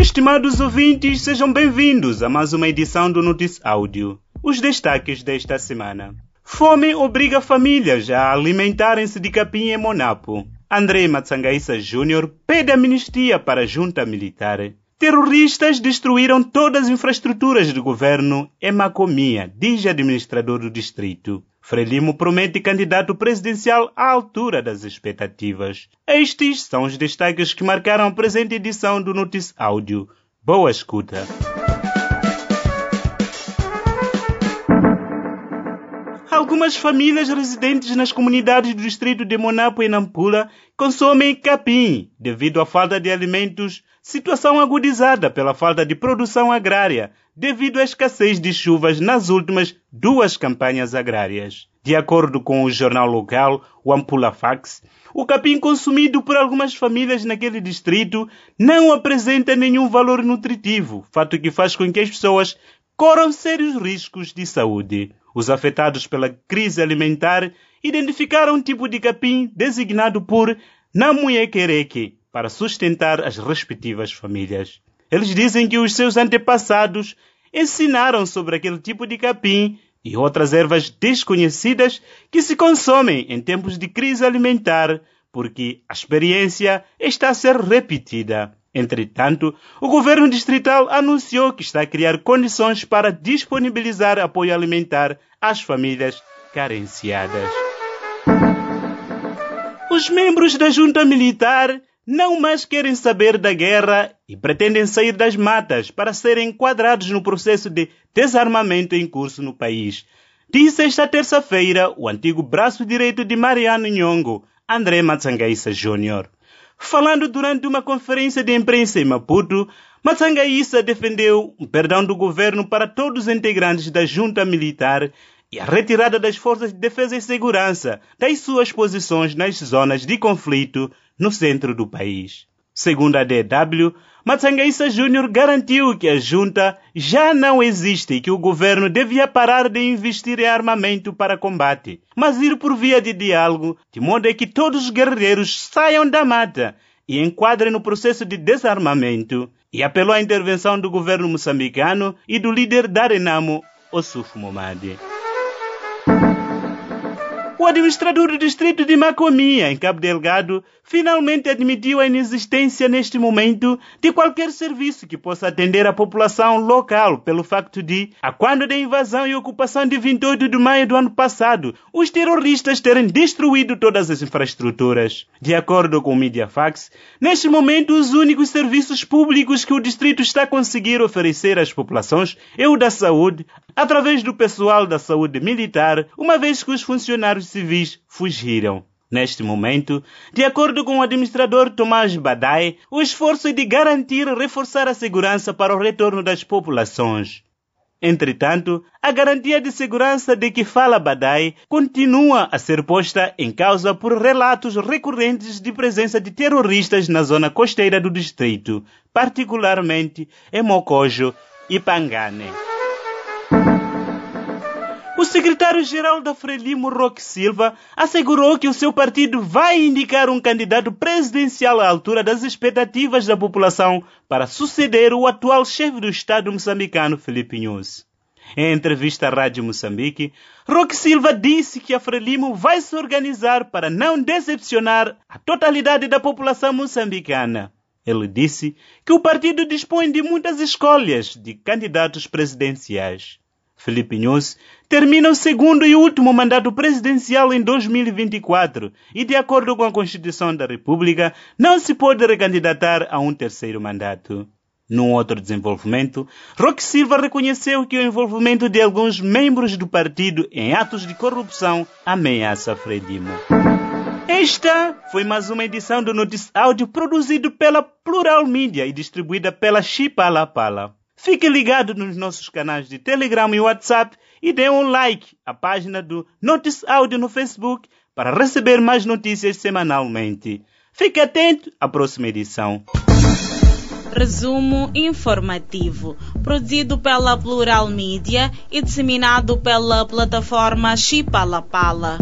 Estimados ouvintes, sejam bem-vindos a mais uma edição do Notice Áudio. Os destaques desta semana. Fome obriga famílias a alimentarem-se de capim em Monapo. André Matsangaísa Júnior pede amnistia para a junta militar. Terroristas destruíram todas as infraestruturas do governo em Macomia, diz administrador do distrito. Frelimo promete candidato presidencial à altura das expectativas. Estes são os destaques que marcaram a presente edição do Notice Áudio. Boa escuta! Algumas famílias residentes nas comunidades do distrito de Monapo e Nampula consomem capim devido à falta de alimentos, situação agudizada pela falta de produção agrária devido à escassez de chuvas nas últimas duas campanhas agrárias. De acordo com o jornal local, o Ampula Fax, o capim consumido por algumas famílias naquele distrito não apresenta nenhum valor nutritivo, fato que faz com que as pessoas corram sérios riscos de saúde. Os afetados pela crise alimentar identificaram um tipo de capim designado por Namuyekereke para sustentar as respectivas famílias. Eles dizem que os seus antepassados ensinaram sobre aquele tipo de capim e outras ervas desconhecidas que se consomem em tempos de crise alimentar, porque a experiência está a ser repetida. Entretanto, o governo distrital anunciou que está a criar condições para disponibilizar apoio alimentar às famílias carenciadas. Os membros da junta militar não mais querem saber da guerra e pretendem sair das matas para serem enquadrados no processo de desarmamento em curso no país. Disse esta terça-feira o antigo braço direito de Mariano Nhongo, André Matsangaísa Júnior. Falando durante uma conferência de imprensa em Maputo, Matsangaísa defendeu o perdão do governo para todos os integrantes da junta militar e a retirada das forças de defesa e segurança das suas posições nas zonas de conflito no centro do país. Segundo a DW, Matsangaísa Júnior garantiu que a junta já não existe e que o governo devia parar de investir em armamento para combate, mas ir por via de diálogo, de modo a que todos os guerreiros saiam da mata e enquadrem no processo de desarmamento, e apelou à intervenção do governo moçambicano e do líder da Renamo, Ossuf Momade. O administrador do distrito de Macomia, em Cabo Delgado, finalmente admitiu a inexistência neste momento de qualquer serviço que possa atender a população local pelo facto de, a quando da invasão e ocupação de 28 de maio do ano passado, os terroristas terem destruído todas as infraestruturas. De acordo com o Mediafax, neste momento os únicos serviços públicos que o distrito está a conseguir oferecer às populações é o da saúde, através do pessoal da saúde militar, uma vez que os funcionários civis fugiram. Neste momento, de acordo com o administrador Tomás Badai, o esforço é de garantir e reforçar a segurança para o retorno das populações. Entretanto, a garantia de segurança de que fala Badai continua a ser posta em causa por relatos recorrentes de presença de terroristas na zona costeira do distrito, particularmente em Mocojo e Pangane. O secretário-geral da Frelimo, Roque Silva, assegurou que o seu partido vai indicar um candidato presidencial à altura das expectativas da população para suceder o atual chefe do Estado moçambicano, Felipe Nunes. Em entrevista à Rádio Moçambique, Roque Silva disse que a Frelimo vai se organizar para não decepcionar a totalidade da população moçambicana. Ele disse que o partido dispõe de muitas escolhas de candidatos presidenciais. Felipe Nunes termina o segundo e último mandato presidencial em 2024 e, de acordo com a Constituição da República, não se pode recandidatar a um terceiro mandato. Num outro desenvolvimento, Roque Silva reconheceu que o envolvimento de alguns membros do partido em atos de corrupção ameaça Fredimo. Esta foi mais uma edição do Notice Áudio produzido pela Plural Media e distribuída pela Chipala Pala. Fique ligado nos nossos canais de Telegram e WhatsApp e dê um like à página do Notice Áudio no Facebook para receber mais notícias semanalmente. Fique atento à próxima edição. Resumo informativo, produzido pela Plural Mídia e disseminado pela plataforma Chipalapala.